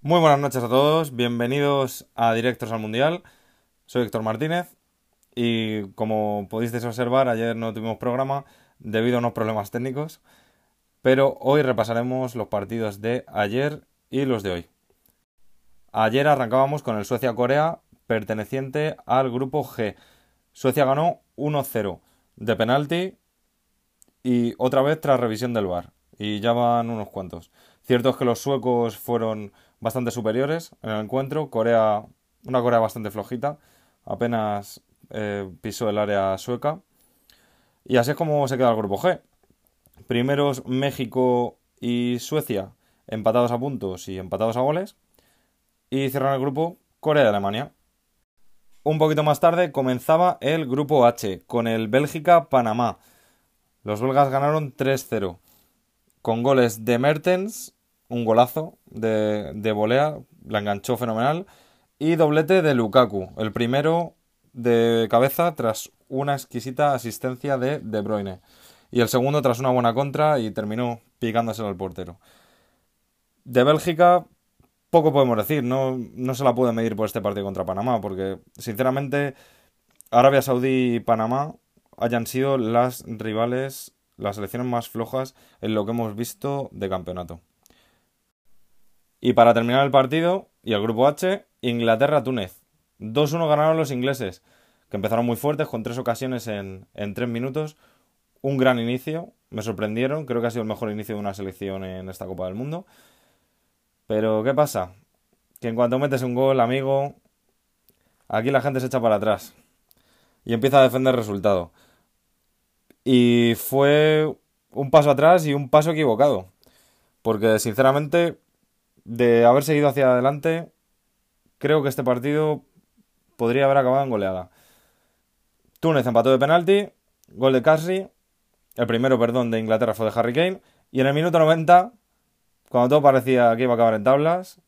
Muy buenas noches a todos, bienvenidos a Directos al Mundial. Soy Héctor Martínez y como pudisteis observar, ayer no tuvimos programa debido a unos problemas técnicos, pero hoy repasaremos los partidos de ayer y los de hoy. Ayer arrancábamos con el Suecia-Corea perteneciente al grupo G. Suecia ganó 1-0 de penalti y otra vez tras revisión del VAR. Y ya van unos cuantos. Cierto es que los suecos fueron bastante superiores en el encuentro. Corea, una Corea bastante flojita, apenas eh, pisó el área sueca. Y así es como se queda el grupo G. Primeros México y Suecia empatados a puntos y empatados a goles. Y cierran el grupo Corea y Alemania. Un poquito más tarde comenzaba el grupo H con el Bélgica-Panamá. Los belgas ganaron 3-0 con goles de Mertens, un golazo de, de volea, la enganchó fenomenal, y doblete de Lukaku, el primero de cabeza tras una exquisita asistencia de De Bruyne, y el segundo tras una buena contra y terminó picándoselo al portero. De Bélgica, poco podemos decir, no, no se la puede medir por este partido contra Panamá, porque sinceramente Arabia Saudí y Panamá hayan sido las rivales, las selecciones más flojas en lo que hemos visto de campeonato. Y para terminar el partido y el grupo H, Inglaterra-Túnez. 2-1 ganaron los ingleses, que empezaron muy fuertes con tres ocasiones en, en tres minutos. Un gran inicio, me sorprendieron, creo que ha sido el mejor inicio de una selección en esta Copa del Mundo. Pero, ¿qué pasa? Que en cuanto metes un gol, amigo, aquí la gente se echa para atrás y empieza a defender el resultado. Y fue un paso atrás y un paso equivocado. Porque, sinceramente, de haber seguido hacia adelante, creo que este partido podría haber acabado en goleada. Túnez empató de penalti, gol de Casri, el primero, perdón, de Inglaterra fue de Harry Kane, y en el minuto 90 cuando todo parecía que iba a acabar en tablas,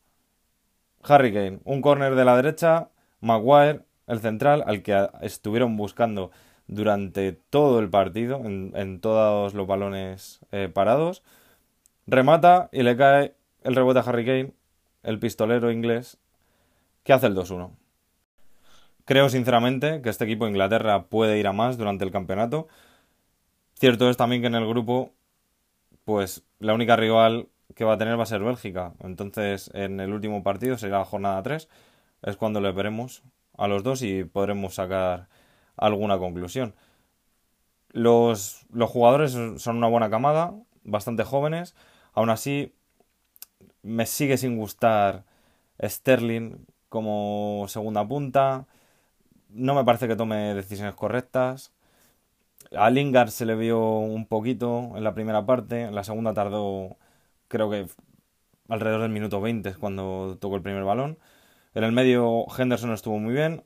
Harry Kane, un córner de la derecha, Maguire, el central, al que estuvieron buscando durante todo el partido, en, todos los balones eh, parados, remata y le cae el rebote a Harry Kane, el pistolero inglés, que hace el 2-1. Creo sinceramente que este equipo de Inglaterra puede ir a más durante el campeonato. Cierto es también que en el grupo, pues la única rival que va a tener va a ser Bélgica. Entonces, en el último partido, será la jornada 3, es cuando le veremos a los dos y podremos sacar alguna conclusión. Los, los jugadores son una buena camada, bastante jóvenes. Aún así, me sigue sin gustar Sterling como segunda punta. No me parece que tome decisiones correctas. A Lingard se le vio un poquito en la primera parte, en la segunda tardó creo que alrededor del minuto 20 es cuando tocó el primer balón. En el medio Henderson estuvo muy bien.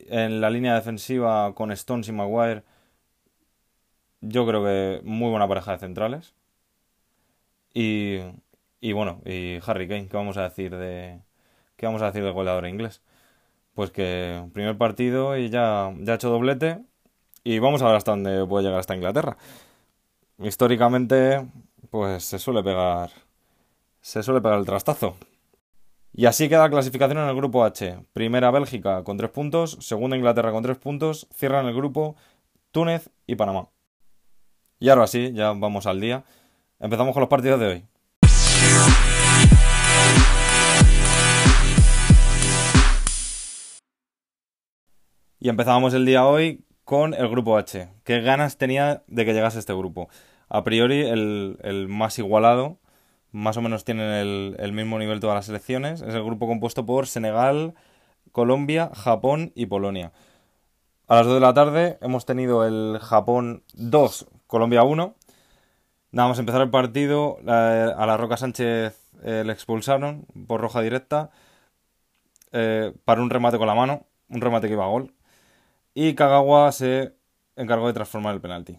En la línea defensiva con Stones y Maguire, yo creo que muy buena pareja de centrales. Y, y bueno, y Harry Kane, ¿qué vamos a decir de qué vamos a decir del goleador inglés? Pues que primer partido y ya, ya ha hecho doblete y vamos a ver hasta dónde puede llegar hasta Inglaterra. Históricamente, pues se suele pegar. Se suele pegar el trastazo. Y así queda la clasificación en el grupo H. Primera Bélgica con 3 puntos, segunda Inglaterra con 3 puntos, cierran el grupo Túnez y Panamá. Y ahora sí, ya vamos al día. Empezamos con los partidos de hoy. Y empezábamos el día hoy con el grupo H. ¿Qué ganas tenía de que llegase este grupo? A priori el, más igualado, más o menos tienen el, mismo nivel todas las selecciones. Es el grupo compuesto por Senegal, Colombia, Japón y Polonia. A las 2 de la tarde hemos tenido el Japón 2, Colombia 1. Nada más empezar el partido, a la Roca Sánchez eh, le expulsaron por roja directa eh, para un remate con la mano, un remate que iba a gol. Y Kagawa se encargó de transformar el penalti.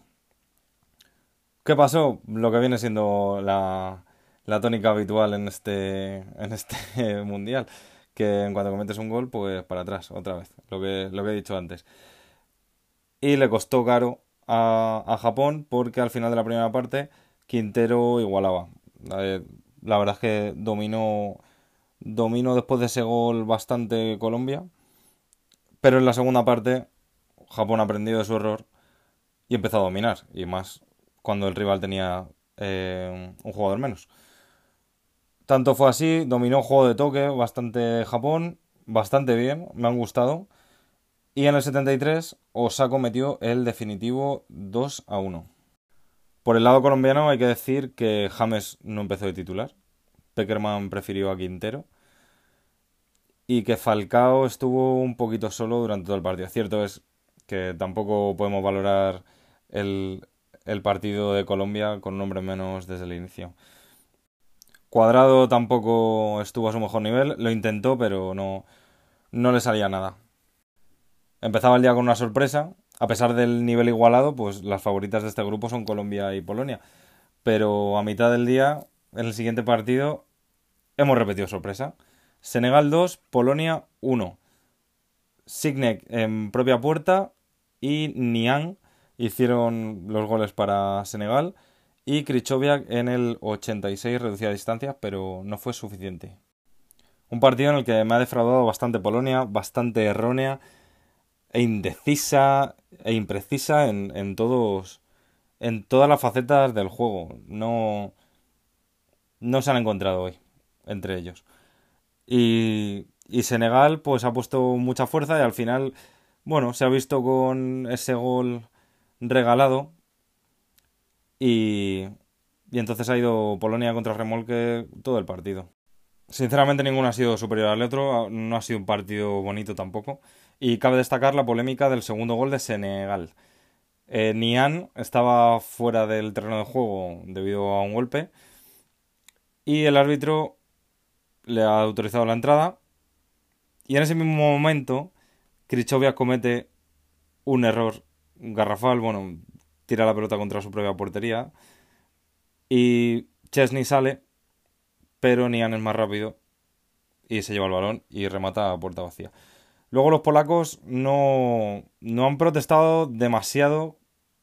¿Qué pasó? Lo que viene siendo la, tónica habitual en este, en este mundial. Que en cuanto cometes un gol, pues para atrás, otra vez. Lo que, he dicho antes. Y le costó caro a, Japón porque al final de la primera parte Quintero igualaba. La verdad es que dominó, dominó después de ese gol bastante Colombia. Pero en la segunda parte Japón aprendió de su error y empezó a dominar. Y más cuando el rival tenía eh, un jugador menos. Tanto fue así, dominó juego de toque bastante Japón, bastante bien, me han gustado. Y en el 73 Osako metió el definitivo 2 a 1. Por el lado colombiano hay que decir que James no empezó de titular. Peckerman prefirió a Quintero. Y que Falcao estuvo un poquito solo durante todo el partido. Cierto es que tampoco podemos valorar el, el partido de Colombia con un menos desde el inicio. Cuadrado tampoco estuvo a su mejor nivel, lo intentó, pero no, no le salía nada. Empezaba el día con una sorpresa, a pesar del nivel igualado, pues las favoritas de este grupo son Colombia y Polonia. Pero a mitad del día, en el siguiente partido, hemos repetido sorpresa. Senegal 2, Polonia 1. Signek en propia puerta y Niang hicieron los goles para Senegal y Krichoviak en el 86 reducía distancias, pero no fue suficiente. Un partido en el que me ha defraudado bastante Polonia, bastante errónea e indecisa e imprecisa en, en todos en todas las facetas del juego. No no se han encontrado hoy entre ellos. Y, y Senegal pues ha puesto mucha fuerza y al final bueno, se ha visto con ese gol regalado y, y entonces ha ido Polonia contra remolque todo el partido. Sinceramente ninguno ha sido superior al otro, no ha sido un partido bonito tampoco. Y cabe destacar la polémica del segundo gol de Senegal. Eh, Nian estaba fuera del terreno de juego debido a un golpe y el árbitro le ha autorizado la entrada y en ese mismo momento Krichovia comete un error garrafal, bueno, tira la pelota contra su propia portería y Chesney sale, pero Nian es más rápido y se lleva el balón y remata a puerta vacía. Luego los polacos no, no han protestado demasiado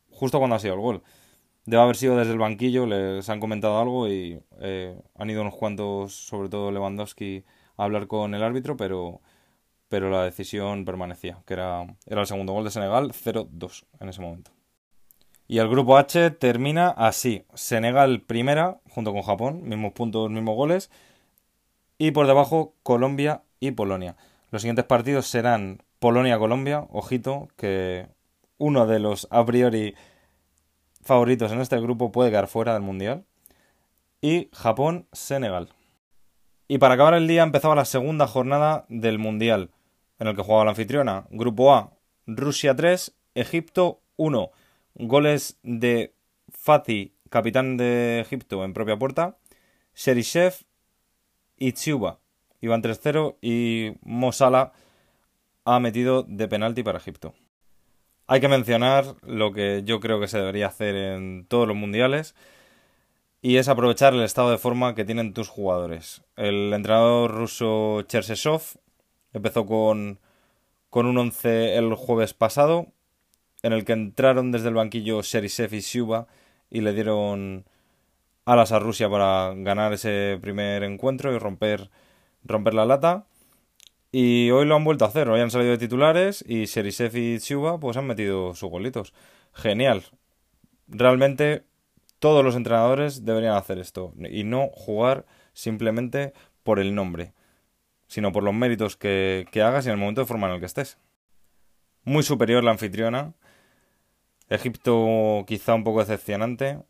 justo cuando ha sido el gol. Debe haber sido desde el banquillo, les han comentado algo y eh, han ido unos cuantos, sobre todo Lewandowski, a hablar con el árbitro, pero, pero la decisión permanecía, que era, era el segundo gol de Senegal, 0-2 en ese momento. Y el grupo H termina así. Senegal primera, junto con Japón, mismos puntos, mismos goles. Y por debajo Colombia y Polonia. Los siguientes partidos serán Polonia-Colombia. Ojito, que uno de los a priori favoritos en este grupo puede quedar fuera del Mundial. Y Japón-Senegal. Y para acabar el día empezaba la segunda jornada del Mundial, en el que jugaba la anfitriona. Grupo A, Rusia 3, Egipto 1. Goles de Fati, capitán de Egipto, en propia puerta. Sherishev y Tsuba. Iban 3-0 y Mosala ha metido de penalti para Egipto. Hay que mencionar lo que yo creo que se debería hacer en todos los mundiales y es aprovechar el estado de forma que tienen tus jugadores. El entrenador ruso Chersesov empezó con, con un 11 el jueves pasado en el que entraron desde el banquillo Serisev y Shuba y le dieron alas a Rusia para ganar ese primer encuentro y romper, romper la lata. Y hoy lo han vuelto a hacer, hoy han salido de titulares y Serisev y Shuba pues han metido sus golitos. Genial. Realmente todos los entrenadores deberían hacer esto y no jugar simplemente por el nombre, sino por los méritos que, que hagas y en el momento de forma en el que estés. Muy superior la anfitriona, Egipto quizá un poco decepcionante.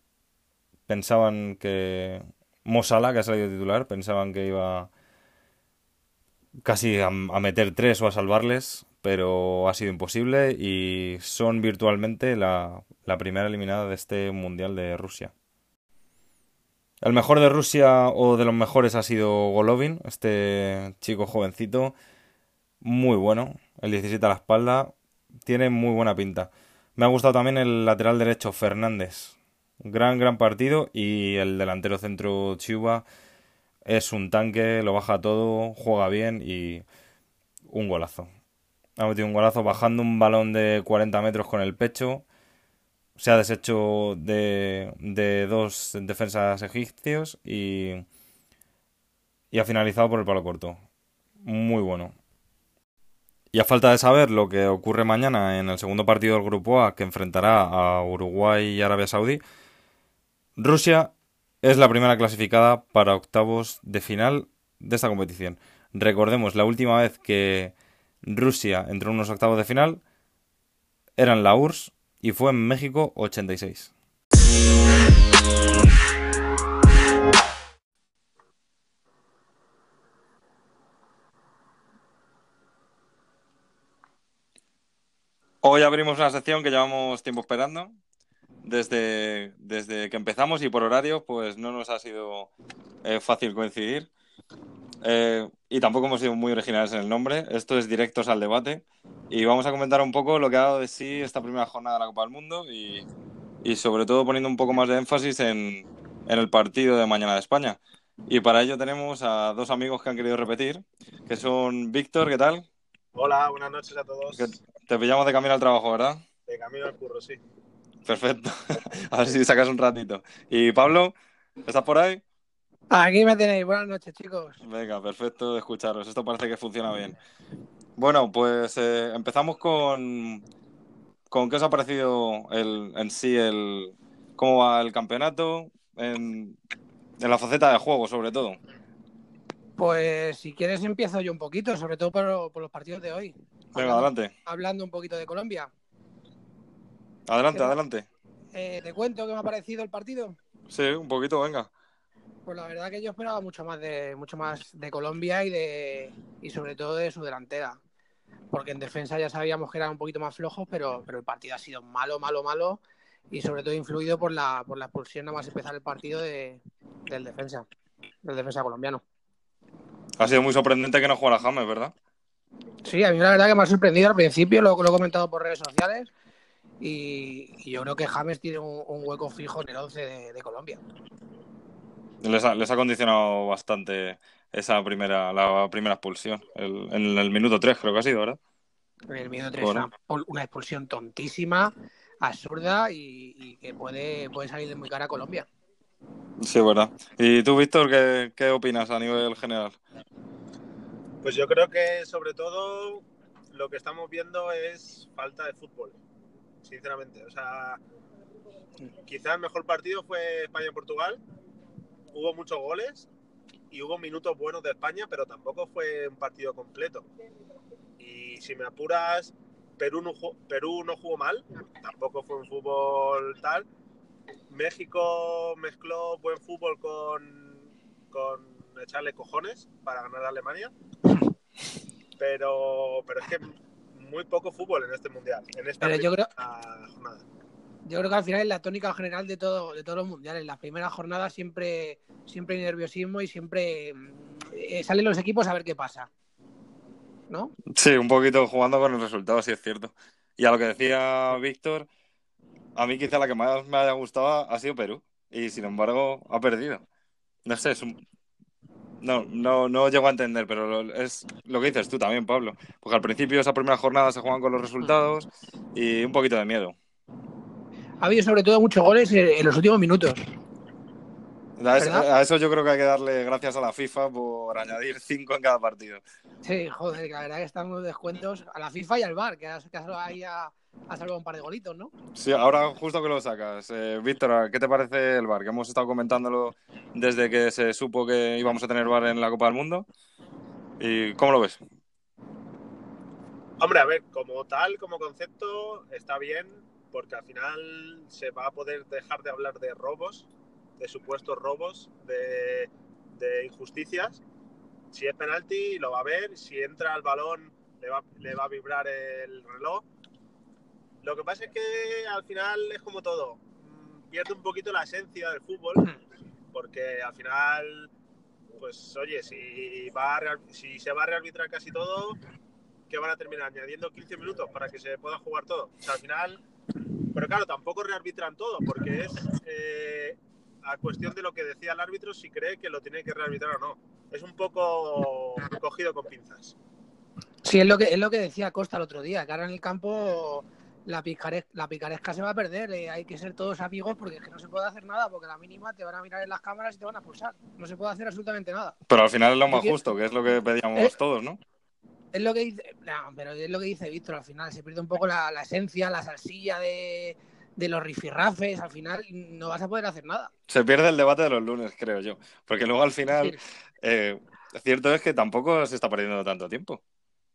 Pensaban que Mosala, que ha salido titular, pensaban que iba casi a, meter tres o a salvarles, pero ha sido imposible y son virtualmente la, la primera eliminada de este Mundial de Rusia. El mejor de Rusia o de los mejores ha sido Golovin, este chico jovencito, muy bueno, el 17 a la espalda, tiene muy buena pinta. Me ha gustado también el lateral derecho, Fernández. Gran, gran partido. Y el delantero centro Chuba es un tanque, lo baja todo, juega bien y un golazo. Ha metido un golazo bajando un balón de 40 metros con el pecho. Se ha deshecho de, de dos defensas egipcios y, y ha finalizado por el palo corto. Muy bueno. Y a falta de saber lo que ocurre mañana en el segundo partido del Grupo A que enfrentará a Uruguay y Arabia Saudí, Rusia es la primera clasificada para octavos de final de esta competición. Recordemos, la última vez que Rusia entró en unos octavos de final era en la URSS y fue en México 86. Hoy abrimos una sección que llevamos tiempo esperando. Desde, desde que empezamos y por horario, pues no nos ha sido eh, fácil coincidir. Eh, y tampoco hemos sido muy originales en el nombre. Esto es Directos al Debate. Y vamos a comentar un poco lo que ha dado de sí esta primera jornada de la Copa del Mundo y, y sobre todo poniendo un poco más de énfasis en, en el partido de mañana de España. Y para ello tenemos a dos amigos que han querido repetir, que son Víctor, ¿qué tal? Hola, buenas noches a todos. Que te pillamos de camino al trabajo, ¿verdad? De camino al curro, sí. Perfecto. A ver si sacas un ratito. ¿Y Pablo? ¿Estás por ahí? Aquí me tenéis. Buenas noches, chicos. Venga, perfecto de escucharos. Esto parece que funciona bien. Bueno, pues eh, empezamos con, con qué os ha parecido el, en sí el cómo va el campeonato en, en la faceta de juego, sobre todo. Pues si quieres empiezo yo un poquito, sobre todo por, por los partidos de hoy. Venga, Hablando- adelante. Hablando un poquito de Colombia. Adelante, adelante. Eh, ¿Te cuento qué me ha parecido el partido? Sí, un poquito, venga. Pues la verdad que yo esperaba mucho más de mucho más de Colombia y de y sobre todo de su delantera. Porque en defensa ya sabíamos que eran un poquito más flojos, pero, pero el partido ha sido malo, malo, malo y sobre todo influido por la, por la expulsión nada más empezar el partido de, del defensa, del defensa colombiano. Ha sido muy sorprendente que no jugara James, ¿verdad? Sí, a mí la verdad que me ha sorprendido al principio, lo, lo he comentado por redes sociales y, y yo creo que James tiene un, un hueco fijo en el 11 de, de Colombia. Les ha, les ha condicionado bastante esa primera, la primera expulsión. El- en el minuto 3 creo que ha sido, ¿verdad? En el minuto 3 Bueno. una, una expulsión tontísima, absurda y, y que puede, puede salir de muy cara a Colombia. Sí, verdad. ¿Y tú, Víctor, qué, qué opinas a nivel general? Pues yo creo que sobre todo lo que estamos viendo es falta de fútbol, sinceramente. O sea, quizás el mejor partido fue España-Portugal. Hubo muchos goles y hubo minutos buenos de España, pero tampoco fue un partido completo. Y si me apuras, Perú no, Perú no jugó mal, tampoco fue un fútbol tal. México mezcló buen fútbol con, con echarle cojones para ganar a Alemania. Pero, pero es que muy poco fútbol en este mundial, en esta Pero yo creo, jornada. Yo creo que al final es la tónica general de todo, de todos los mundiales. Las primeras jornadas siempre, siempre hay nerviosismo y siempre mm, eh, salen los equipos a ver qué pasa. ¿No? Sí, un poquito jugando con el resultado, sí es cierto. Y a lo que decía Víctor, a mí quizá la que más me haya gustado ha sido Perú. Y sin embargo, ha perdido. No sé, es un... No, no, no llego a entender, pero es lo que dices tú también, Pablo. Porque al principio esa primera jornada se juegan con los resultados y un poquito de miedo. Ha habido sobre todo muchos goles en, en los últimos minutos. A eso, ¿Verdad? a eso yo creo que hay que darle gracias a la FIFA por añadir cinco en cada partido. Sí, joder, que la verdad que están unos descuentos a la FIFA y al VAR, que, ahí ha, ha salvado un par de golitos, ¿no? Sí, ahora justo que lo sacas. Eh, Víctor, ¿qué te parece el VAR? Que hemos estado comentándolo desde que se supo que íbamos a tener VAR en la Copa del Mundo. ¿Y cómo lo ves? Hombre, a ver, como tal, como concepto, está bien, porque al final se va a poder dejar de hablar de robos, de supuestos robos, de, injusticias. Si es penalti, lo va a ver. Si entra el balón, le va, a vibrar el reloj. Lo que pasa es que al final es como todo. mm, Pierde un poquito la esencia del fútbol, porque al final, pues oye, si, va si se va a rearbitrar casi todo, que van a terminar añadiendo 15 minutos para que se pueda jugar todo. O sea, al final Pero claro, tampoco rearbitran todo, porque es eh, a cuestión de lo que decía el árbitro si cree que lo tiene que rearbitrar o no. Es un poco cogido con pinzas. Sí, es lo que, es lo que decía Costa el otro día, que ahora en el campo la, picare- la picaresca se va a perder. eh, hay que ser todos amigos porque es que no se puede hacer nada, porque a la mínima te van a mirar en las cámaras y te van a pulsar. No se puede hacer absolutamente nada. Pero al final es lo más justo, que es lo que pedíamos Eh, todos, ¿no? Es lo que dice, no, pero es lo que dice Víctor, al final se pierde un poco la, la esencia, la salsilla de, de los rifirrafes, al final no vas a poder hacer nada. Se pierde el debate de los lunes, creo yo. Porque luego al final, eh, cierto es que tampoco se está perdiendo tanto tiempo.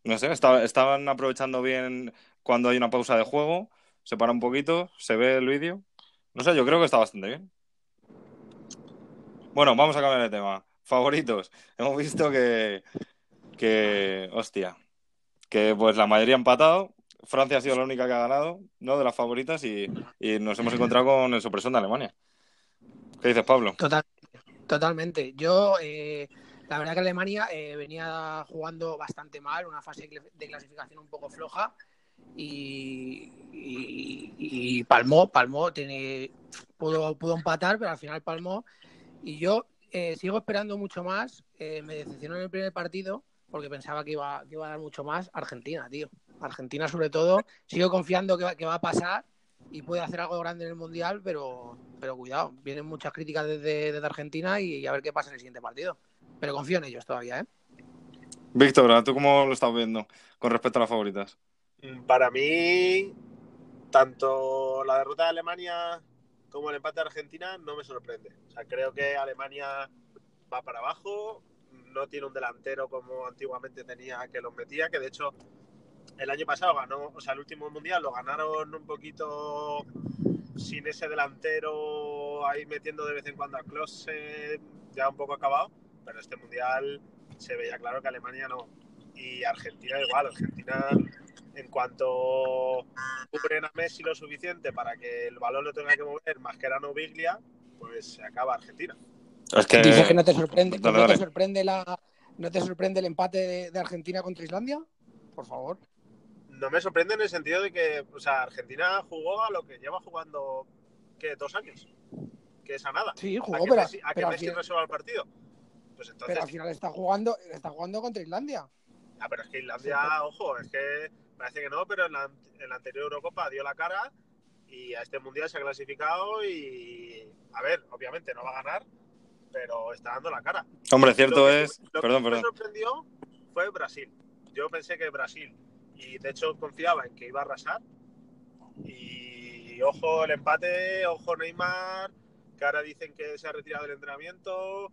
No sé, está- estaban aprovechando bien cuando hay una pausa de juego, se para un poquito, se ve el vídeo. No sé, yo creo que está bastante bien. Bueno, vamos a cambiar de tema. Favoritos. Hemos visto que, que, hostia, que pues la mayoría ha empatado. Francia ha sido la única que ha ganado, ¿no? De las favoritas y, y nos hemos encontrado con el sorpresón de Alemania. ¿Qué dices, Pablo? Total, totalmente. Yo, eh, la verdad que Alemania eh, venía jugando bastante mal, una fase de cl- de clasificación un poco floja y, y- y palmó, palmó, tiene, pudo, pudo empatar, pero al final palmó. Y yo eh, sigo esperando mucho más. eh, me decepcionó en el primer partido porque pensaba que iba, que iba a dar mucho más. Argentina, tío. Argentina, sobre todo. Sigo confiando que va, que va a pasar y puede hacer algo grande en el Mundial, pero, pero cuidado. Vienen muchas críticas desde, desde Argentina y, y a ver qué pasa en el siguiente partido. Pero confío en ellos todavía, ¿eh? Víctor, ¿tú cómo lo estás viendo con respecto a las favoritas? Mm, Para mí, tanto la derrota de Alemania como el empate de Argentina no me sorprende. O sea, creo que Alemania va para abajo, no tiene un delantero como antiguamente tenía que los metía, que de hecho el año pasado ganó, o sea, el último mundial lo ganaron un poquito sin ese delantero ahí metiendo de vez en cuando a Klose, ya un poco acabado, pero este mundial se veía claro que Alemania no. Y Argentina igual, Argentina en cuanto cubren a Messi lo suficiente para que el balón lo tenga que mover Mascherano o Biglia, pues se acaba Argentina. Es que, Dices que no te sorprende, Dale, ¿no te sorprende la, no te sorprende el empate de, de Argentina contra Islandia? Por favor. No me sorprende en el sentido de que, o sea, Argentina jugó a lo que lleva jugando, ¿qué? Dos años. Que es a nada. Sí, a jugó, que pero, Messi, a que pero al Messi final, resuelva el partido. Pues entonces, pero al final está jugando, está jugando contra Islandia. ah, pero es que Islandia, ojo, es que parece que no, pero en la, en la anterior Eurocopa dio la cara y a este mundial se ha clasificado y, a ver, obviamente no va a ganar, pero está dando la cara. hombre, cierto que- es... Lo Perdón, que me perdón. sorprendió fue Brasil. Yo pensé que Brasil, y de hecho confiaba en que iba a arrasar. Y ojo el empate, ojo Neymar, que ahora dicen que se ha retirado del entrenamiento.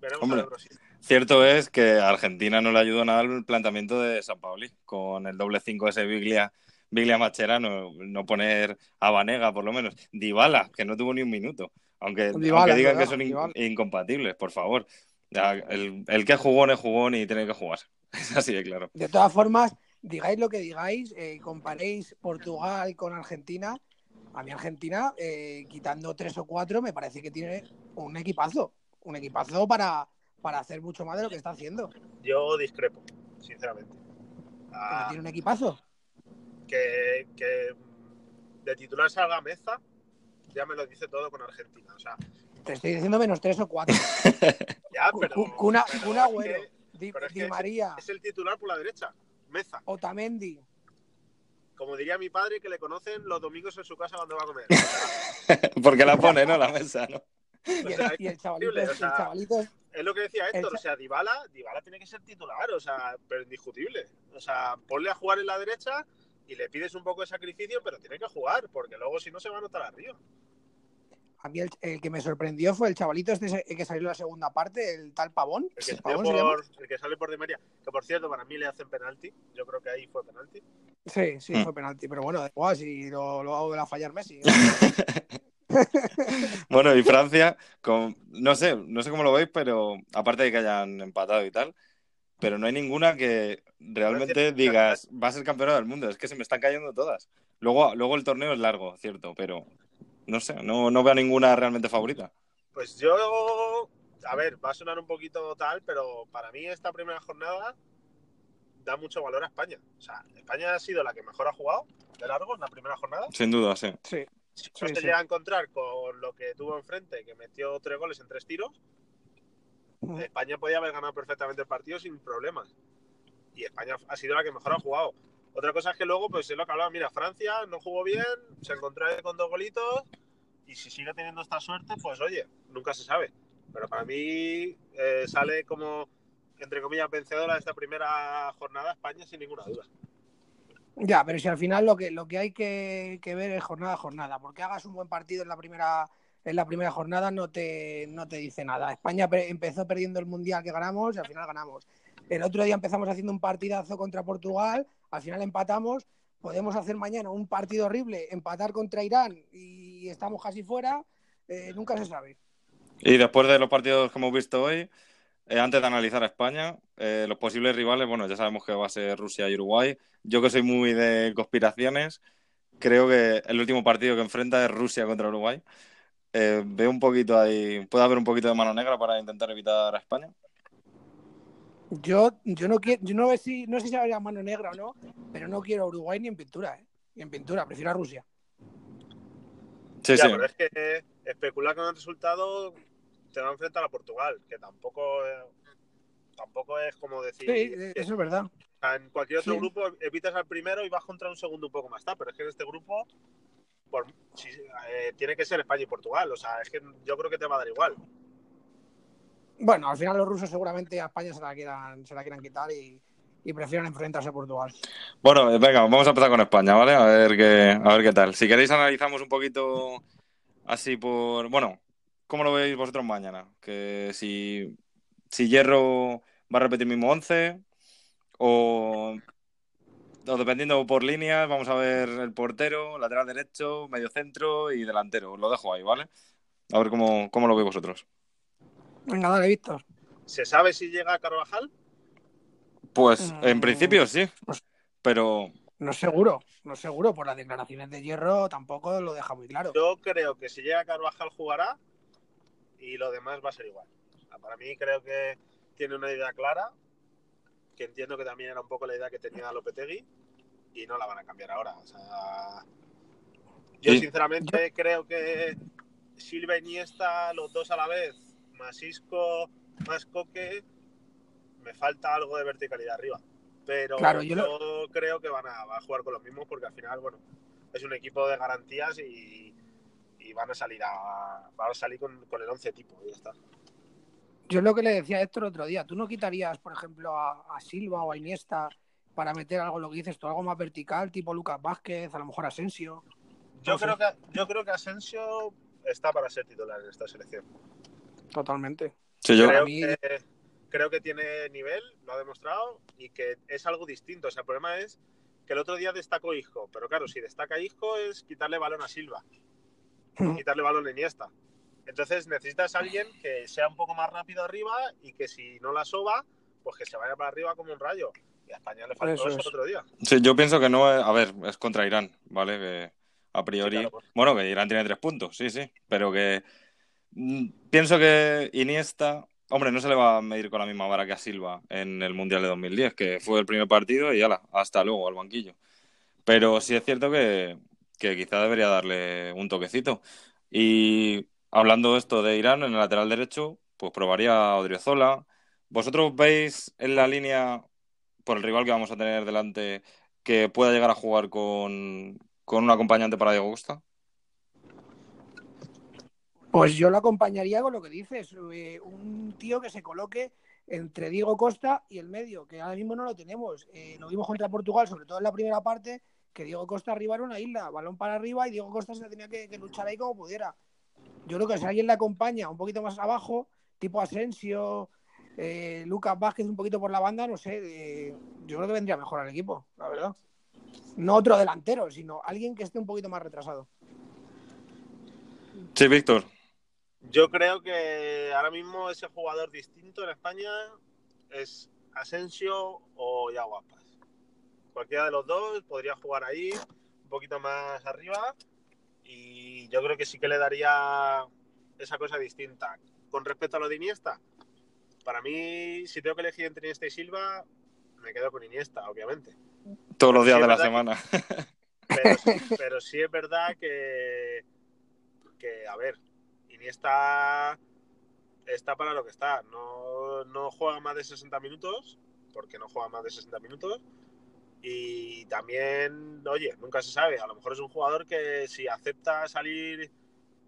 Veremos Hombre. a Brasil. Cierto es que a Argentina no le ayudó nada el planteamiento de San Paoli, con el doble 5 ese Biglia, Biglia Macherano, no poner a Vanega por lo menos. Dybala, que no tuvo ni un minuto, aunque, Dybala, aunque es digan que son in- incompatibles, por favor. Ya, el, el que jugó no es jugón y tiene que jugar. Es así de claro. De todas formas, digáis lo que digáis, eh, comparéis Portugal con Argentina. A mí Argentina, eh, quitando tres o cuatro, me parece que tiene un equipazo. Un equipazo para, para hacer mucho más de lo que está haciendo. Yo discrepo, sinceramente. Pero Ah, tiene un equipazo. que, que de titular salga Meza, ya me lo dice todo con Argentina. O sea, Te estoy diciendo menos tres o cuatro. ya, pero. cu- Cuna, es que Di, pero es Di que es- María, es el titular por la derecha, Meza. Otamendi. Como diría mi padre, que le conocen los domingos en su casa cuando va a comer. Porque la pone, ¿no? La mesa, ¿no? Y O sea, el, y el chavalito, el chavalito Es lo que decía Héctor, o sea, Dybala, Dybala tiene que ser titular, o sea, pero indiscutible. O sea, ponle a jugar en la derecha y le pides un poco de sacrificio, pero tiene que jugar, porque luego si no se va a notar arriba. A mí el, el que me sorprendió fue el chavalito este que salió en la segunda parte, el tal Pavón. El que, sale ¿Pavón se llama? por, el que sale por Di María, que por cierto, para mí le hacen penalti. Yo creo que ahí fue penalti. Sí, sí, Mm. fue penalti. Pero bueno, da igual, si lo, lo hago de la fallar Messi. Bueno, y Francia, con, no sé, no sé cómo lo veis, pero aparte de que hayan empatado y tal, pero no hay ninguna que realmente digas, va a ser campeona del mundo, es que se me están cayendo todas. Luego, luego el torneo es largo, cierto, pero no sé, no, no veo ninguna realmente favorita. Pues yo, a ver, va a sonar un poquito tal, pero para mí esta primera jornada da mucho valor a España. O sea, España ha sido la que mejor ha jugado de largo en la primera jornada. Sin duda, sí. Sí. Si Sí, se sí. llega a encontrar con lo que tuvo enfrente, que metió tres goles en tres tiros. España podía haber ganado perfectamente el partido sin problemas. Y España ha sido la que mejor ha jugado. Otra cosa es que luego, pues es lo que hablaba, mira, Francia no jugó bien, se encontró con dos golitos, y si sigue teniendo esta suerte, pues oye, nunca se sabe. Pero para mí eh, sale como, entre comillas, vencedora de esta primera jornada España sin ninguna duda. Ya, pero si al final lo que, lo que hay que, que ver es jornada a jornada, porque hagas un buen partido en la primera, en la primera jornada no te, no te dice nada. España pe- empezó perdiendo el mundial que ganamos y al final ganamos. El otro día empezamos haciendo un partidazo contra Portugal, al final empatamos. Podemos hacer mañana un partido horrible, empatar contra Irán y estamos casi fuera. eh, nunca se sabe. Y después de los partidos que hemos visto hoy, eh, antes de analizar a España, eh, los posibles rivales, bueno, ya sabemos que va a ser Rusia y Uruguay. Yo que soy muy de conspiraciones, creo que el último partido que enfrenta es Rusia contra Uruguay. Eh, veo un poquito ahí, puede haber un poquito de mano negra para intentar evitar a España. Yo, yo no quiero, yo no sé si, no sé si habría mano negra o no, pero no quiero a Uruguay ni en pintura, ¿eh? Ni en pintura, prefiero a Rusia. Sí, ya, sí. pero es que especular con el resultado te va a enfrentar a Portugal, que tampoco, eh, tampoco es como decir. Sí, eh, eso es verdad. En cualquier otro Sí. grupo evitas al primero y vas contra un segundo un poco más tarde, pero es que en este grupo por, si- eh, tiene que ser España y Portugal. O sea, es que yo creo que te va a dar igual. Bueno, al final los rusos seguramente a España se la quieran, se la quieran quitar y, y prefieran enfrentarse a Portugal. Bueno, venga, vamos a empezar con España, ¿vale? A ver qué, a ver qué tal. Si queréis analizamos un poquito así por, bueno, ¿cómo lo veis vosotros mañana? Que si, si Hierro va a repetir el mismo 11 o, o dependiendo por líneas, vamos a ver el portero, lateral derecho, medio centro y delantero. Lo dejo ahí, ¿vale? A ver cómo, cómo lo veis vosotros. Venga, dale, Víctor. ¿Se sabe si llega Carvajal? Pues en Mm, principio sí, pues- pero No es seguro, no es seguro. Por las declaraciones de Hierro tampoco lo deja muy claro. Yo creo que si llega Carvajal jugará y lo demás va a ser igual. O sea, para mí creo que tiene una idea clara, que entiendo que también era un poco la idea que tenía Lopetegui y no la van a cambiar ahora. O sea, yo Sí. sinceramente creo que Silva y Iniesta, los dos a la vez, más Isco, más Coque, me falta algo de verticalidad arriba. Pero Claro, yo yo, lo- creo que van a, van a jugar con los mismos porque al final, bueno, es un equipo de garantías y, y van a salir a van a salir con, con el 11 tipo y ya está. Yo es lo que le decía a Héctor otro día. ¿Tú no quitarías, por ejemplo, a, a Silva o a Iniesta para meter algo, lo que dices tú, algo más vertical, tipo Lucas Vázquez, a lo mejor Asensio? Yo creo que yo creo que Asensio está para ser titular en esta selección. Totalmente. sí, yo, creo, mí- que, creo que tiene nivel, lo ha demostrado y que es algo distinto. O sea, el problema es que el otro día destacó Isco, pero claro, si destaca Isco es quitarle balón a Silva, quitarle balón a Iniesta. Entonces necesitas a alguien que sea un poco más rápido arriba y que si no la soba, pues que se vaya para arriba como un rayo. Y a España le faltó Eso eso, es. otro día. Sí, yo pienso que no es. A ver, es contra Irán, ¿vale? Que a priori. Sí, claro, pues. Bueno, que Irán tiene tres puntos, sí, sí. Pero que. mm, Pienso que Iniesta. Hombre, no se le va a medir con la misma vara que a Silva en el Mundial de 2010, que fue el primer partido y ala, hasta luego al banquillo. Pero sí es cierto que, que quizá debería darle un toquecito. Y hablando esto de Irán, en el lateral derecho, pues probaría a Odriozola. ¿Vosotros veis en la línea, por el rival que vamos a tener delante, que pueda llegar a jugar con, con un acompañante para Diego Costa? Pues yo lo acompañaría con lo que dices, eh, un tío que se coloque entre Diego Costa y el medio, que ahora mismo no lo tenemos. Eh, lo vimos contra Portugal, sobre todo en la primera parte, que Diego Costa arriba era una isla, balón para arriba y Diego Costa se tenía que luchar ahí como pudiera. Yo creo que si alguien le acompaña un poquito más abajo, tipo Asensio, eh, Lucas Vázquez un poquito por la banda, no sé, eh, yo creo que vendría mejor al equipo, la verdad. No otro delantero, sino alguien que esté un poquito más retrasado. Sí, Víctor. Yo creo que ahora mismo ese jugador distinto en España es Asensio o Yaguapas. Cualquiera de los dos podría jugar ahí, un poquito más arriba, y yo creo que sí que le daría esa cosa distinta. Con respecto a lo de Iniesta, para mí, si tengo que elegir entre Iniesta y Silva, me quedo con Iniesta, obviamente. Todos los días de la semana. Pero, sí- pero sí es verdad que, que, a ver, Iniesta está para lo que está. No, no juega más de 60 minutos, porque no juega más de 60 minutos. Y también, oye, nunca se sabe. A lo mejor es un jugador que si acepta salir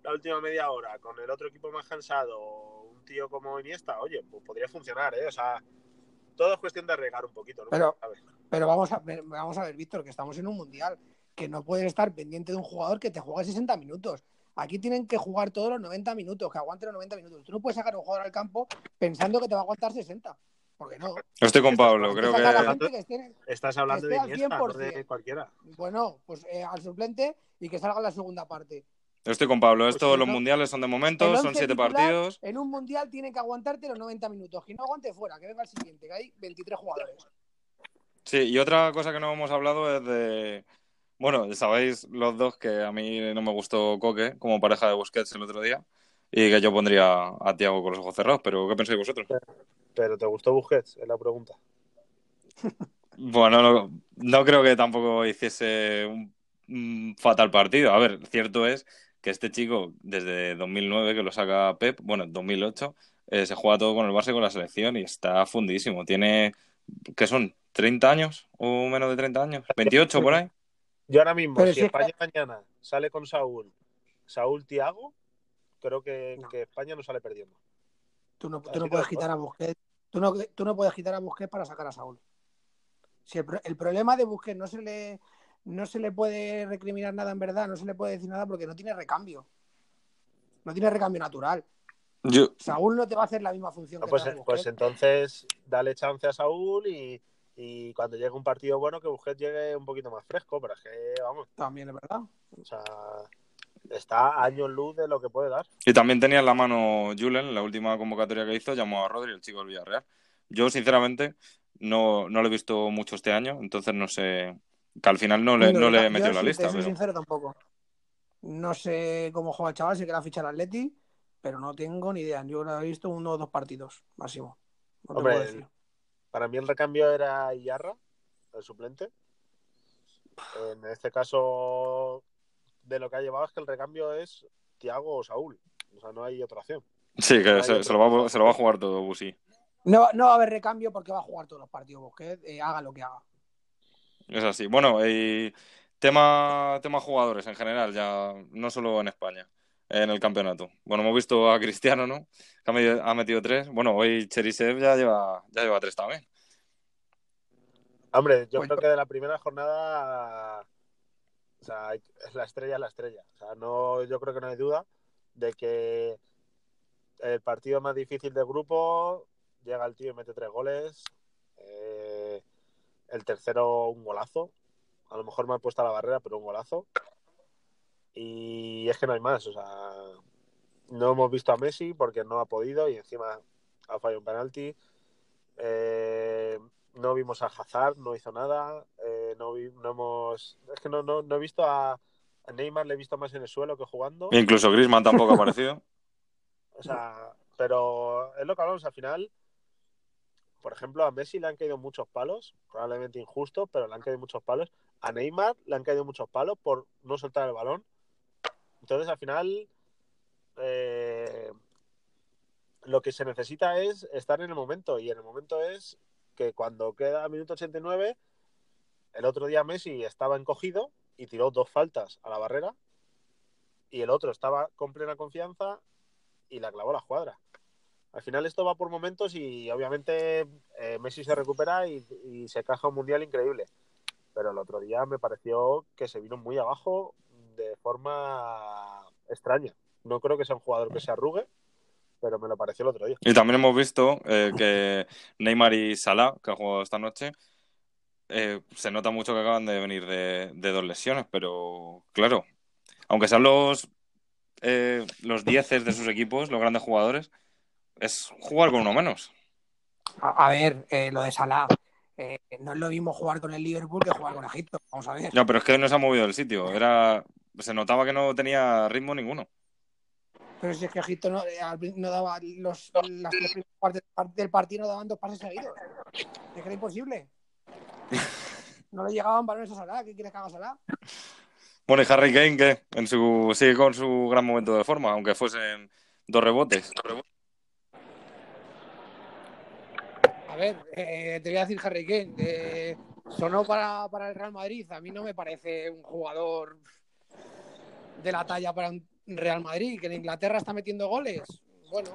la última media hora con el otro equipo más cansado, un tío como Iniesta, oye, pues podría funcionar, ¿eh? O sea, todo es cuestión de regar un poquito, ¿no? Pero-. Pero vamos a ver, vamos a ver, Víctor, que estamos en un mundial, que no puedes estar pendiente de un jugador que te juega 60 minutos. Aquí tienen que jugar todos los 90 minutos, que aguante los 90 minutos. Tú no puedes sacar a un jugador al campo pensando que te va a aguantar 60. Porque no. Estoy con Pablo, creo que esté- Estás hablando de Iniesta, no de 100%. cualquiera. bueno, pues eh, al suplente y que salga la segunda parte. Estoy con Pablo. Pues Esto, los ¿no? mundiales son de momento, son siete titular, partidos. En un mundial tienen que aguantarte los 90 minutos. Que no aguante fuera, que venga el siguiente, que hay 23 jugadores. Sí, y otra cosa que no hemos hablado es de... Bueno, sabéis los dos que a mí no me gustó Coque como pareja de Busquets el otro día y que yo pondría a Tiago con los ojos cerrados, pero ¿qué pensáis vosotros? Pero ¿te gustó Busquets? Es la pregunta. Bueno, no, no creo que tampoco hiciese un, un fatal partido. A ver, cierto es que este chico, desde 2009 que lo saca Pep, bueno, 2008, eh, se juega todo con el Barça y con la selección y está fundísimo. Tiene, ¿qué son? ¿30 años o menos de 30 años? ¿28 por ahí? Yo ahora mismo, Pero si que- España mañana sale con Saúl, Saúl Tiago, creo que, No. que España no sale perdiendo. Tú no, tú no de puedes quitar a Busquets. Tú no, tú no puedes quitar a Busquets para sacar a Saúl. Si el, pro- el problema de Busquets no se le no se le puede recriminar nada en verdad, no se le puede decir nada porque no tiene recambio. No tiene recambio natural. Yo, Saúl no te va a hacer la misma función No, que pues, pues entonces dale chance a Saúl y, y cuando llegue un partido bueno que Busquets llegue un poquito más fresco, pero es que, vamos, También es verdad. o sea, está a años luz de lo que puede dar. y también tenía en la mano Julen, en la última convocatoria que hizo, llamó a Rodri, el chico del Villarreal. Yo, sinceramente, no, no lo he visto mucho este año, entonces no sé, que al final no le, no yo le ta- he metido yo, en la si lista. Te soy pero- sincero tampoco. No sé cómo juega el chaval, sé que la ficha al Atleti, pero no tengo ni idea. Yo lo he visto uno o dos partidos máximo. No Hombre, puedo decir. Para mí el recambio era Iyarra, el suplente. En este caso, de lo que ha llevado es que el recambio es Tiago o Saúl. O sea, no hay otra opción. Sí, que se, lo va, a- se lo va a jugar todo, Busi. No, no va a haber recambio porque va a jugar todos los partidos Busquets, eh, haga lo que haga. Es así. Bueno, y tema, tema jugadores en general, ya no solo en España, en el campeonato. Bueno, hemos visto a Cristiano, ¿no? Que ha metido, ha metido tres. Bueno, hoy Cherisev ya lleva, ya lleva tres también. Hombre, yo Pues creo que de la primera jornada, o sea, es la estrella, es la estrella. O sea, no, yo creo que no hay duda de que el partido más difícil del grupo llega el tío y mete tres goles. Eh, el tercero, un golazo. A lo mejor me ha puesto a la barrera, pero un golazo. Y es que no hay más. O sea, no hemos visto a Messi porque no ha podido y encima ha fallado un penalti. Eh, no vimos a Hazard, no hizo nada. No, vi- no hemos. Es que no, no, no he visto a, a Neymar, le he visto más en el suelo que jugando. Incluso Griezmann tampoco ha aparecido. O sea, pero es lo que hablamos al final. Por ejemplo, a Messi le han caído muchos palos, probablemente injustos, pero le han caído muchos palos. A Neymar le han caído muchos palos por no soltar el balón. Entonces, al final, eh, lo que se necesita es estar en el momento. Y en el momento es que cuando queda minuto 89, el otro día Messi estaba encogido y tiró dos faltas a la barrera. Y el otro estaba con plena confianza y la clavó a la cuadra. Al final esto va por momentos y obviamente eh, Messi se recupera y, se caja un mundial increíble. Pero el otro día me pareció que se vino muy abajo de forma extraña. No creo que sea un jugador que se arrugue, pero me lo pareció el otro día. Y también hemos visto eh, que Neymar y Salah, que han jugado esta noche, eh, se nota mucho que acaban de venir de, de dos lesiones, pero claro, aunque sean los, eh, los dieces de sus equipos, los grandes jugadores, es jugar con uno menos. A, a ver, eh, lo de Salah. eh, no es lo mismo jugar con el Liverpool que jugar con Egipto. Vamos a ver. No, pero es que no se ha movido del sitio. Era, se notaba que no tenía ritmo ninguno. Pero si es que Egipto no, eh, no daba los, las tres primeras partes del par- del partido, no daban dos pases seguidos. Es que era imposible. No le llegaban balones a Salah. ¿Qué quieres que haga Salah? Bueno, y Harry Kane, ¿qué? En su, sigue con su gran momento de forma, aunque fuesen dos rebotes. A ver, eh, te voy a decir Harry Kane. eh, sonó para, para el Real Madrid. A mí no me parece un jugador de la talla para un Real Madrid. Que en Inglaterra está metiendo goles. Bueno,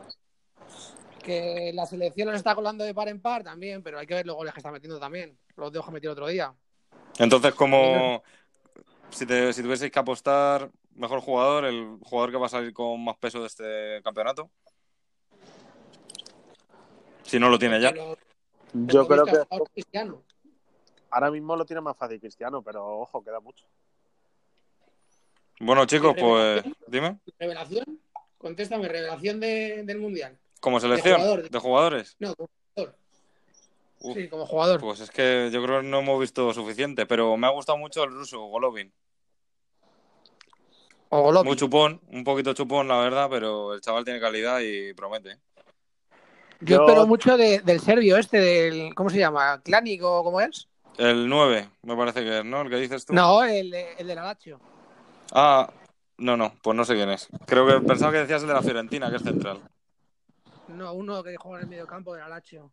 que la selección los está colando de par en par también, pero hay que ver los goles que está metiendo también. Los dejo meter otro día. Entonces, como si, te, si tuvieseis que apostar, mejor jugador, el jugador que va a salir con más peso de este campeonato. Si no lo tiene ya. Pero- Yo creo que Cristiano. ahora mismo lo tiene más fácil Cristiano, pero ojo, queda mucho. Bueno, chicos, pues dime. ¿Revelación? Contéstame, revelación de- del Mundial. ¿Como selección jugador. de jugadores? No, como jugador. Uf, Sí, como jugador. Pues es que yo creo que no hemos visto suficiente, pero me ha gustado mucho el ruso, Golovin. O Golovin. Muy chupón, un poquito chupón, la verdad, pero el chaval tiene calidad y promete. Yo, Yo- espero mucho de- del serbio este, del. ¿Cómo se llama? ¿Clanic o cómo es? El 9, me parece que es, ¿no? El que dices tú. No, el, de- el de la Lazio. Ah, no, no, pues no sé quién es. Creo que pensaba que decías el de la Fiorentina, que es central. No, uno que juega en el medio campo de la Lazio.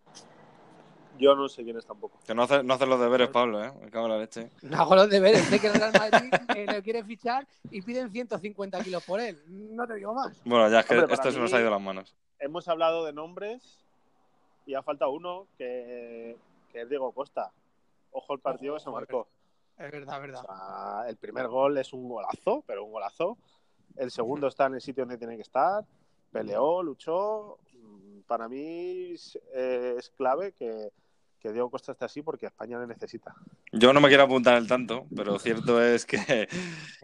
Yo no sé quién es tampoco. Que no hace, no hace los deberes, Pablo, ¿eh? Me cago en la leche. No hago los deberes. Sé que el Real Madrid eh, lo quiere fichar y piden 150 kilos por él. No te digo más. Bueno, ya es que Hombre, esto se nos ha ido las manos. Hemos hablado de nombres y ha faltado uno que, que es Diego Costa. Ojo el partido que se Ojo, marcó. Es verdad, es verdad. O sea, el primer gol es un golazo, pero un golazo. El segundo está en el sitio donde tiene que estar. Peleó, luchó. Para mí es, eh, es clave que, que Diego Costa esté así porque España le necesita. Yo no me quiero apuntar el tanto, pero cierto es que,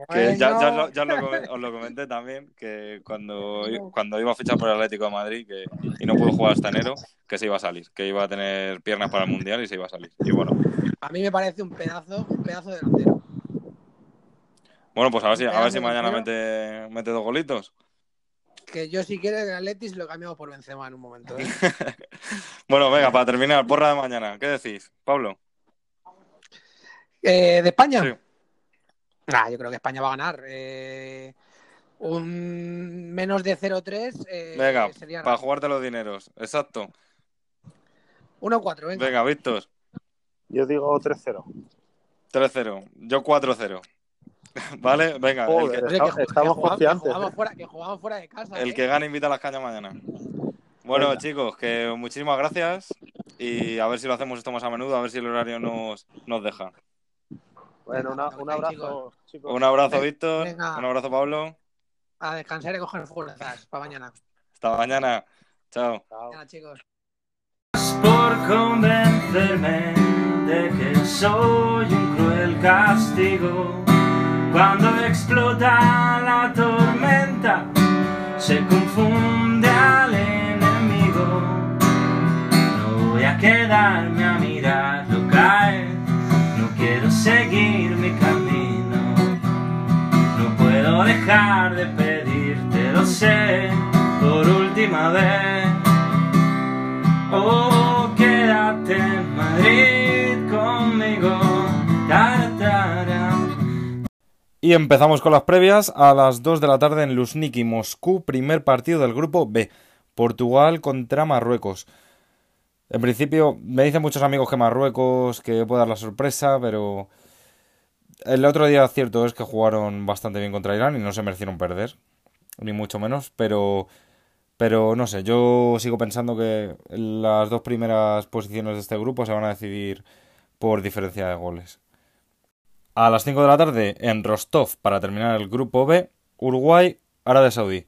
que ya, ya lo- ya lo come- os lo comenté también, que cuando, cuando iba a fichar por el Atlético de Madrid que, y no pudo jugar hasta enero, que se iba a salir, que iba a tener piernas para el Mundial y se iba a salir. Y bueno, A mí me parece un pedazo, un pedazo delantero. bueno pues a ver si, a ver si mañana mete, mete dos golitos. Que yo si quiere el Atletis lo cambiamos por Benzema en un momento. ¿eh? Bueno, venga, para terminar, porra de mañana, ¿qué decís? Pablo. Eh, ¿De España? Sí. Nah, yo creo que España va a ganar. Eh, un menos de 0-3 eh, Venga, sería para jugarte los dineros, exacto. 1-4, venga. Venga, Víctor, Yo digo 3-0. 3-0, yo 4-0. ¿Vale? Venga, el que, Estamos- que, ju- estamos que jugamos, confiantes, que jugamos fuera, que jugamos fuera de casa. el ¿eh? que gane invita a las cañas mañana. Bueno, Venga. chicos, que muchísimas gracias y a ver si lo hacemos esto más a menudo, a ver si el horario nos, nos deja. Bueno, una- un abrazo, chicos. Un abrazo. Víctor. Venga. Un abrazo, Pablo. A descansar y coger fuerzas para mañana. Hasta mañana. Chao. Chao. Venga, chicos. por convencerme de que soy un cruel castigo. Cuando explota la tormenta, se confunde al enemigo. No voy a quedarme a mirarlo caer, no quiero seguir mi camino. No puedo dejar de pedirte, lo sé, por última vez. Oh, Y empezamos con las previas a las 2 de la tarde en Luzhniki, Moscú, primer partido del grupo B. Portugal contra Marruecos. En principio, me dicen muchos amigos que Marruecos que puede dar la sorpresa, pero el otro día cierto es que jugaron bastante bien contra Irán y no se merecieron perder, ni mucho menos, pero pero no sé, yo sigo pensando que las dos primeras posiciones de este grupo se van a decidir por diferencia de goles. A las 5 de la tarde en Rostov para terminar el grupo B, Uruguay, Arabia Saudí.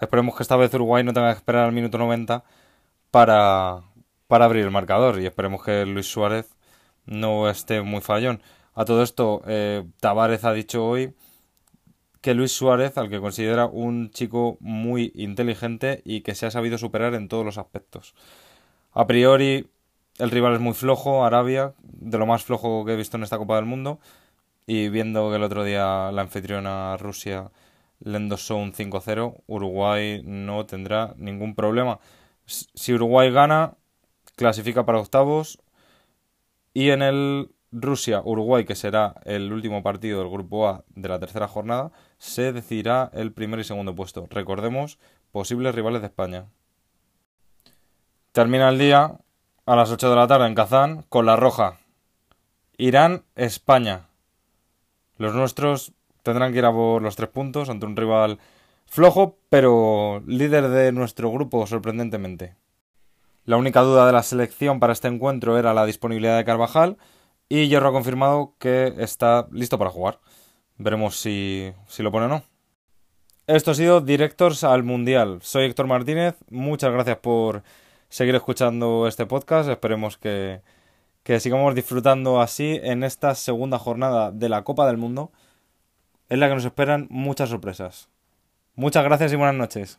Esperemos que esta vez Uruguay no tenga que esperar al minuto 90 para, para abrir el marcador y esperemos que Luis Suárez no esté muy fallón. A todo esto, eh, Tavares ha dicho hoy que Luis Suárez, al que considera un chico muy inteligente y que se ha sabido superar en todos los aspectos. A priori, el rival es muy flojo, Arabia, de lo más flojo que he visto en esta Copa del Mundo. Y viendo que el otro día la anfitriona Rusia le endosó un 5-0, Uruguay no tendrá ningún problema. Si Uruguay gana, clasifica para octavos Y en el Rusia-Uruguay, que será el último partido del Grupo A de la tercera jornada, se decidirá el primer y segundo puesto. Recordemos, posibles rivales de España. Termina el día a las 8 de la tarde en Kazán con la roja. Irán-España. Los nuestros tendrán que ir a por los tres puntos ante un rival flojo, pero líder de nuestro grupo sorprendentemente. La única duda de la selección para este encuentro era la disponibilidad de Carvajal y Hierro ha confirmado que está listo para jugar. Veremos si, si lo pone o no. Esto ha sido Directors al Mundial. Soy Héctor Martínez. Muchas gracias por seguir escuchando este podcast. Esperemos que, que sigamos disfrutando así en esta segunda jornada de la Copa del Mundo, en la que nos esperan muchas sorpresas. Muchas gracias y buenas noches.